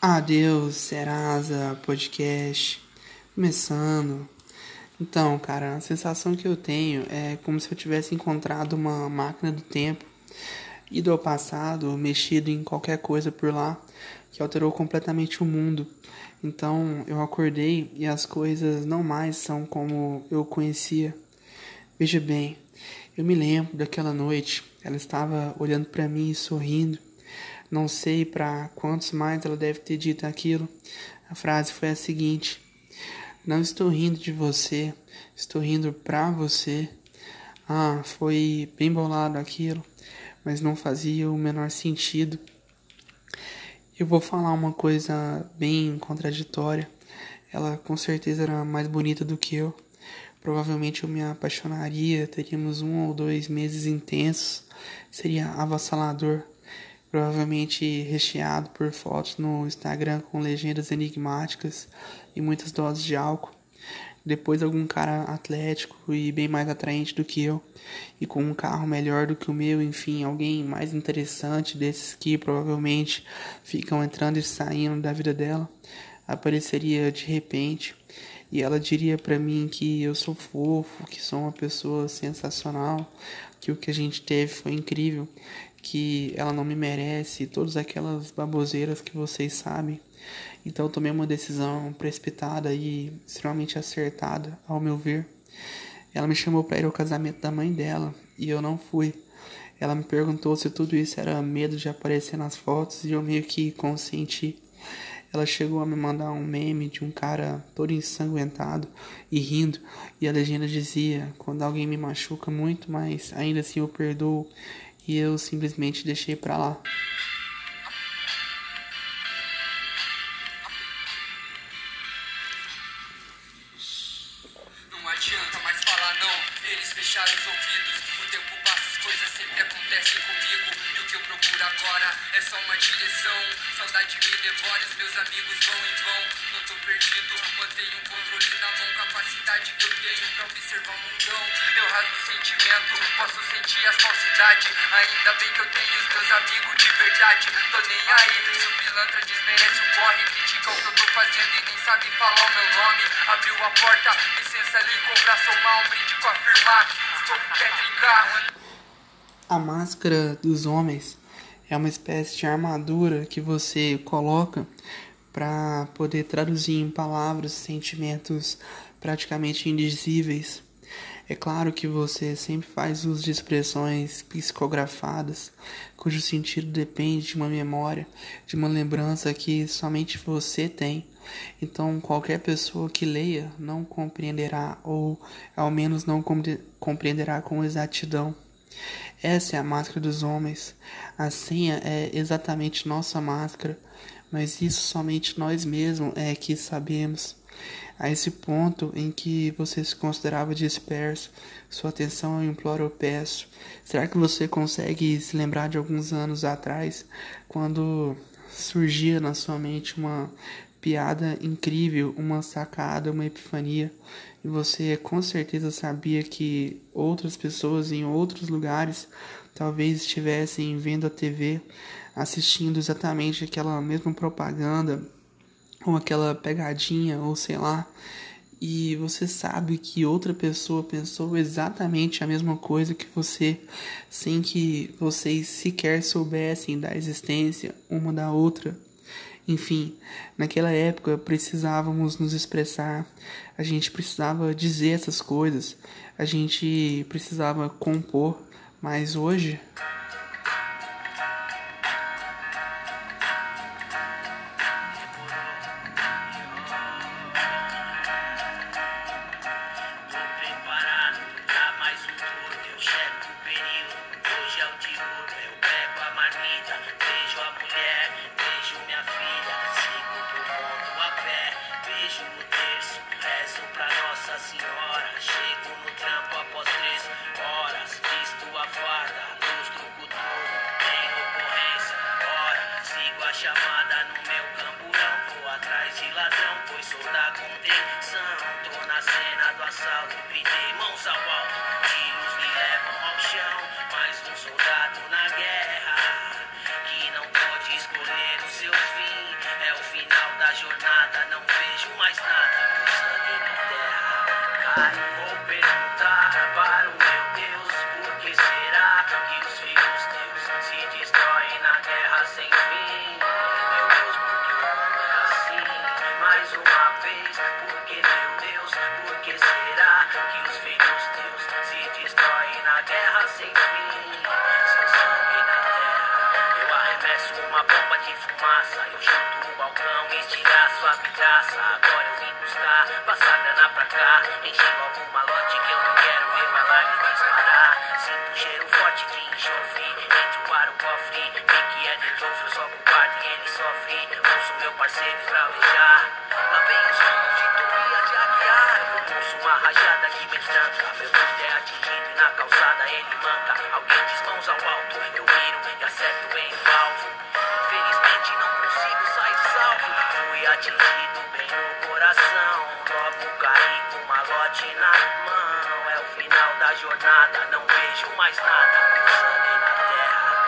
Adeus, Serasa Podcast. Começando. Então, cara, a sensação que eu tenho é como se eu tivesse encontrado uma máquina do tempo, ido ao passado, mexido em qualquer coisa por lá, que alterou completamente o mundo. Então, eu acordei e as coisas não mais são como eu conhecia. Veja bem, eu me lembro daquela noite, ela estava olhando para mim e sorrindo. Não sei para quantos mais ela deve ter dito aquilo. A frase foi a seguinte: Não estou rindo de você, estou rindo pra você. Ah, foi bem bolado aquilo, mas não fazia o menor sentido. Eu vou falar uma coisa bem contraditória. Ela com certeza era mais bonita do que eu. Provavelmente eu me apaixonaria, teríamos um ou dois meses intensos, seria avassalador provavelmente recheado por fotos no Instagram com legendas enigmáticas e muitas doses de álcool. Depois algum cara atlético e bem mais atraente do que eu, e com um carro melhor do que o meu, enfim, alguém mais interessante desses que provavelmente ficam entrando e saindo da vida dela, apareceria de repente, e ela diria para mim que eu sou fofo, que sou uma pessoa sensacional, que o que a gente teve foi incrível que ela não me merece, todas aquelas baboseiras que vocês sabem. Então eu tomei uma decisão precipitada e extremamente acertada, ao meu ver. Ela me chamou para ir ao casamento da mãe dela e eu não fui. Ela me perguntou se tudo isso era medo de aparecer nas fotos e eu meio que consenti. Ela chegou a me mandar um meme de um cara todo ensanguentado e rindo, e a legenda dizia: Quando alguém me machuca muito, mas ainda assim eu perdoo, e eu simplesmente deixei pra lá. Capacidade que eu tenho pra observar o mundão. Eu rasgo o sentimento, posso sentir as falsidades. Ainda bem que eu tenho os meus amigos de verdade. Tô nem aí, se o pilantra desmerece o corre. Critica o que eu tô fazendo e nem sabe falar o meu nome. Abriu a porta, licença Lincoln pra somar um brinde com afirmar. Estou com quer trincar. A máscara dos homens é uma espécie de armadura que você coloca para poder traduzir em palavras sentimentos praticamente indizíveis. É claro que você sempre faz uso de expressões psicografadas, cujo sentido depende de uma memória, de uma lembrança que somente você tem. Então, qualquer pessoa que leia não compreenderá, ou ao menos não compre- compreenderá com exatidão. Essa é a máscara dos homens. A senha é exatamente nossa máscara, mas isso somente nós mesmos é que sabemos. A esse ponto em que você se considerava disperso, sua atenção eu imploro, peço. Será que você consegue se lembrar de alguns anos atrás, quando surgia na sua mente uma piada incrível, uma sacada, uma epifania, e você com certeza sabia que outras pessoas em outros lugares talvez estivessem vendo a TV, assistindo exatamente aquela mesma propaganda ou aquela pegadinha, ou sei lá, e você sabe que outra pessoa pensou exatamente a mesma coisa que você, sem que vocês sequer soubessem da existência uma da outra. Enfim, naquela época precisávamos nos expressar, a gente precisava dizer essas coisas, a gente precisava compor, mas hoje chamada no meu camburão. Vou atrás de ladrão, pois sou da contenção. Tô na cena do assalto, Entro para o cofre. Vi que é de eu só com guarda e ele sofre. Ouço meu parceiro esbravejar. Lá vem os ramos de teoria de aguiar. Eu ouço uma rajada que me tranca. Meu Deus é atingido e na calçada ele manca. Alguém diz mãos ao alto. Eu miro e acerto bem o alvo. Infelizmente não consigo sair salvo. Fui atingido bem no coração. Logo caí com uma lote na mão. É o final da jornada, não vejo mais nada. Sangue na terra.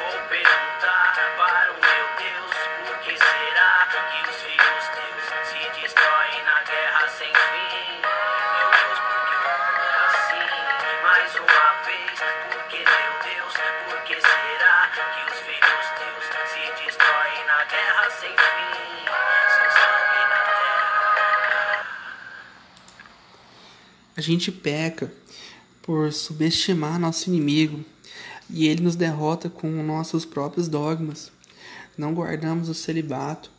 Vou perguntar para o meu Deus. Por que será que os filhos teus se destroem na guerra sem fim? A gente peca por subestimar nosso inimigo e ele nos derrota com nossos próprios dogmas. Não guardamos o celibato,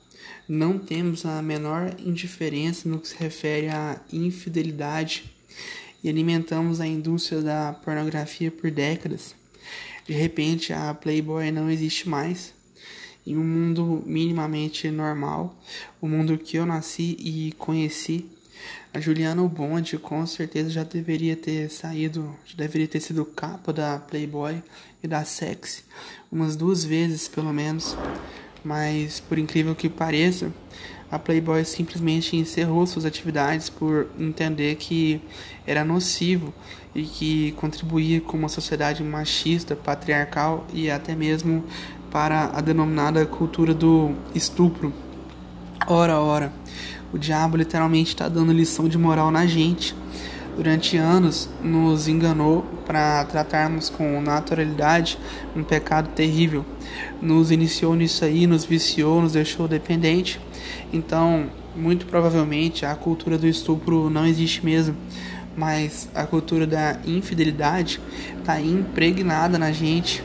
não temos a menor indiferença no que se refere à infidelidade e alimentamos a indústria da pornografia por décadas. De repente, a Playboy não existe mais. Em um mundo minimamente normal, o mundo que eu nasci e conheci, a Juliana Bond com certeza já deveria ter saído, já deveria ter sido capa da Playboy e da Sexy umas duas vezes pelo menos. Mas por incrível que pareça, a Playboy simplesmente encerrou suas atividades por entender que era nocivo e que contribuía com uma sociedade machista, patriarcal e até mesmo para a denominada cultura do estupro. Ora, ora, o diabo literalmente está dando lição de moral na gente. Durante anos nos enganou para tratarmos com naturalidade um pecado terrível. Nos iniciou nisso aí, nos viciou, nos deixou dependente. Então, muito provavelmente a cultura do estupro não existe mesmo, mas a cultura da infidelidade está impregnada na gente.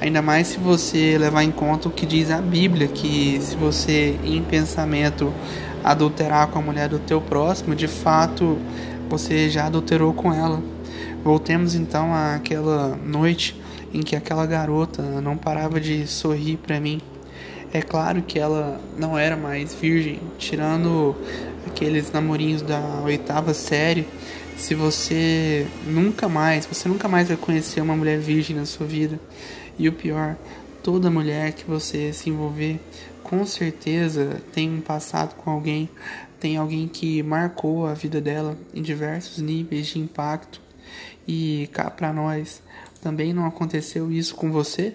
Ainda mais se você levar em conta o que diz a Bíblia, que se você em pensamento adulterar com a mulher do teu próximo, de fato você já adulterou com ela. Voltemos então àquela noite em que aquela garota não parava de sorrir para mim. É claro que ela não era mais virgem, tirando aqueles namorinhos da oitava série. Se você nunca mais, você nunca mais vai conhecer uma mulher virgem na sua vida. E o pior, toda mulher que você se envolver, com certeza tem um passado com alguém, tem alguém que marcou a vida dela em diversos níveis de impacto. E cá pra nós, também não aconteceu isso com você?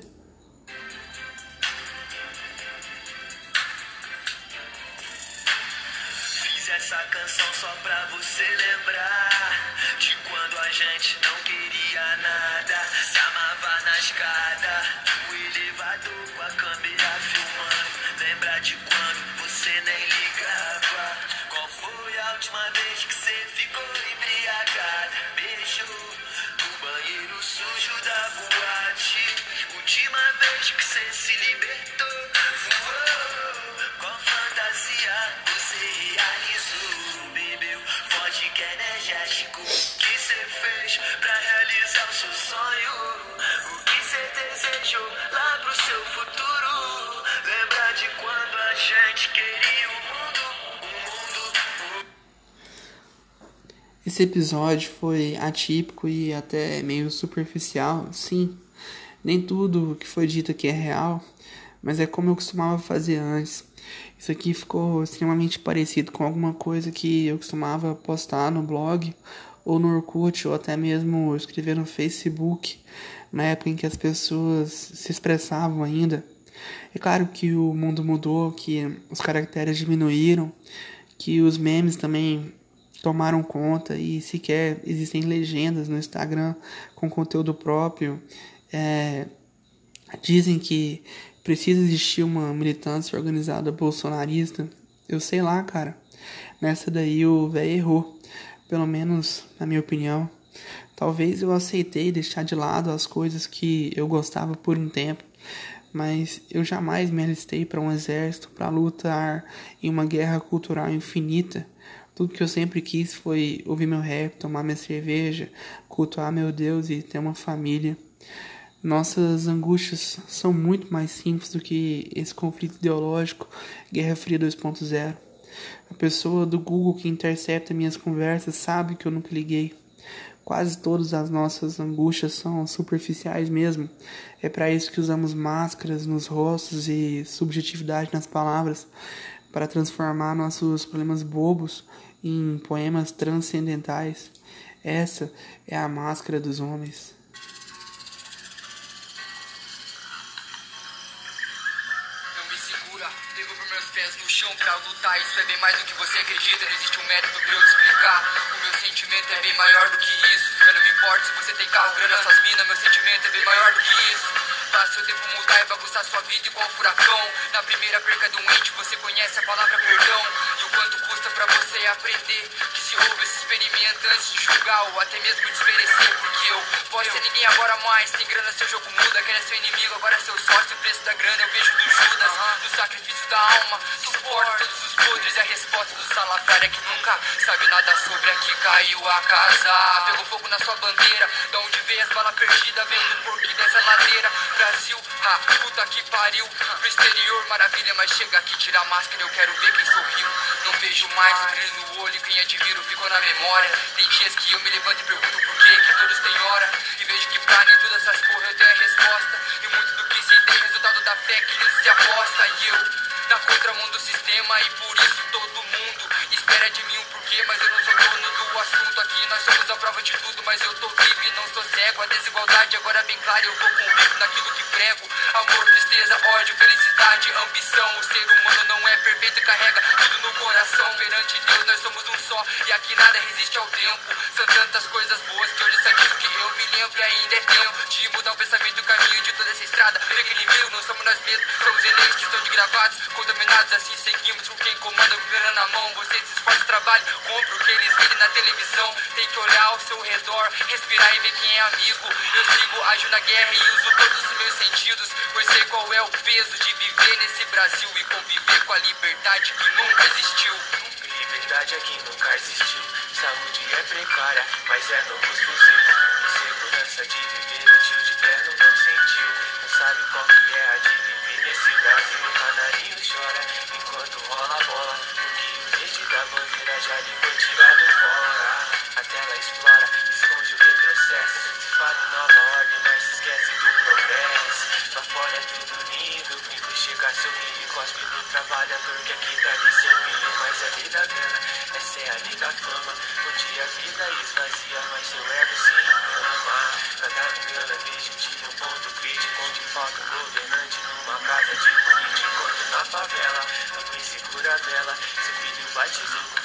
Escada, no elevador com a câmera filmando. Lembra de quando você nem ligava? Qual foi a última vez que você ficou embriagada? Beijou no banheiro sujo da boate. Última vez que você se libertou, voou. Qual fantasia você realizou? Bebeu vodka energético. O que você fez pra lá pro seu futuro? Lembra de quando a gente queria o mundo? O mundo, Esse episódio foi atípico e até meio superficial, sim. Nem tudo que foi dito aqui é real, mas é como eu costumava fazer antes. Isso aqui ficou extremamente parecido com alguma coisa que eu costumava postar no blog ou no Orkut ou até mesmo escrever no Facebook, na época em que as pessoas se expressavam ainda. É claro que o mundo mudou, que os caracteres diminuíram, que os memes também tomaram conta e sequer existem legendas no Instagram com conteúdo próprio. É, dizem que precisa existir uma militância organizada bolsonarista. Eu sei lá, cara. Nessa daí o velho errou. Pelo menos na minha opinião. Talvez eu aceitei deixar de lado as coisas que eu gostava por um tempo, mas eu jamais me alistei para um exército para lutar em uma guerra cultural infinita. Tudo que eu sempre quis foi ouvir meu rap, tomar minha cerveja, cultuar meu Deus e ter uma família. Nossas angústias são muito mais simples do que esse conflito ideológico, Guerra Fria 2.0. A pessoa do Google que intercepta minhas conversas sabe que eu nunca liguei. Quase todas as nossas angústias são superficiais mesmo. É para isso que usamos máscaras nos rostos e subjetividade nas palavras para transformar nossos problemas bobos em poemas transcendentais. Essa é a máscara dos homens. Segura, devo por meus pés no chão pra lutar. Isso é bem mais do que você acredita. Não existe um método pra eu te explicar. O meu sentimento é bem maior do que isso. Eu não me importo se você tem carro, grana, suas minas. Meu sentimento é bem maior do que isso. Passa o tempo mudar e bagunçar sua vida igual furacão. Na primeira perca doente, você conhece a palavra perdão. E o quanto custa pra você aprender que se houve esse experimento antes de julgar ou até mesmo desmerecer. Porque eu posso ser ninguém agora mais. Tem grana, seu jogo muda. Quem é seu inimigo, agora é seu sócio. O preço da grana é o beijo do sacrifício da alma, suporta todos os podres. E a resposta do salafrário é que nunca sabe nada sobre a que caiu a casa. Pegou fogo na sua bandeira. Da onde veio as balas perdidas, vem do porquê dessa ladeira. Brasil, ah, puta que pariu. Pro exterior, maravilha, mas chega aqui, tira a máscara. Eu quero ver quem sorriu. Não vejo mais o brilho no olho. Quem admiro ficou na memória. Tem dias que eu me levanto e pergunto por que, que todos têm hora. E vejo que pra nem todas essas porra eu tenho da fé que não se aposta. E eu, na contramão do sistema, e por isso todo mundo espera de mim um porquê. Mas eu não sou dono do assunto aqui. Nós somos a prova de tudo, mas eu tô vivo e não sou cego. A desigualdade agora é bem clara, eu vou convicto naquilo que prego. Amor, tristeza, ódio, felicidade, ambição. O ser humano não é perfeito e carrega tudo no coração. Perante Deus, nós somos um só e aqui nada resiste ao tempo. São tantas coisas ainda é de mudar o pensamento o caminho de toda essa estrada. Pequeno meu, não somos nós mesmos, somos eleitos que estão de gravados, contaminados. Assim seguimos com quem comanda, virando na mão. Vocês se esforçam, trabalham, compram o que eles virem na televisão. Tem que olhar ao seu redor, respirar e ver quem é amigo. Eu sigo, ajo na guerra e uso todos os meus sentidos, pois sei qual é o peso de viver nesse Brasil e conviver com a liberdade que nunca existiu. Liberdade aqui nunca existiu. Saúde é precária, mas é novo fuzil. De viver, o tio de terno não sentiu. Não sabe qual que é a de viver nesse Brasil. O canarinho chora enquanto rola a bola. O verde da bandeira já lhe foi tirado fora. A tela explora, esconde o retrocesso. Se fala em nova ordem, mas se esquece do progresso. Lá fora é tudo lindo, gringo chega a e cospe do trabalhador que aqui tá lhe servindo. Mas a lei da grana, essa é a lei da fama. Um dia a vida esvazia, mas seu ego se favela, seu filho batizou com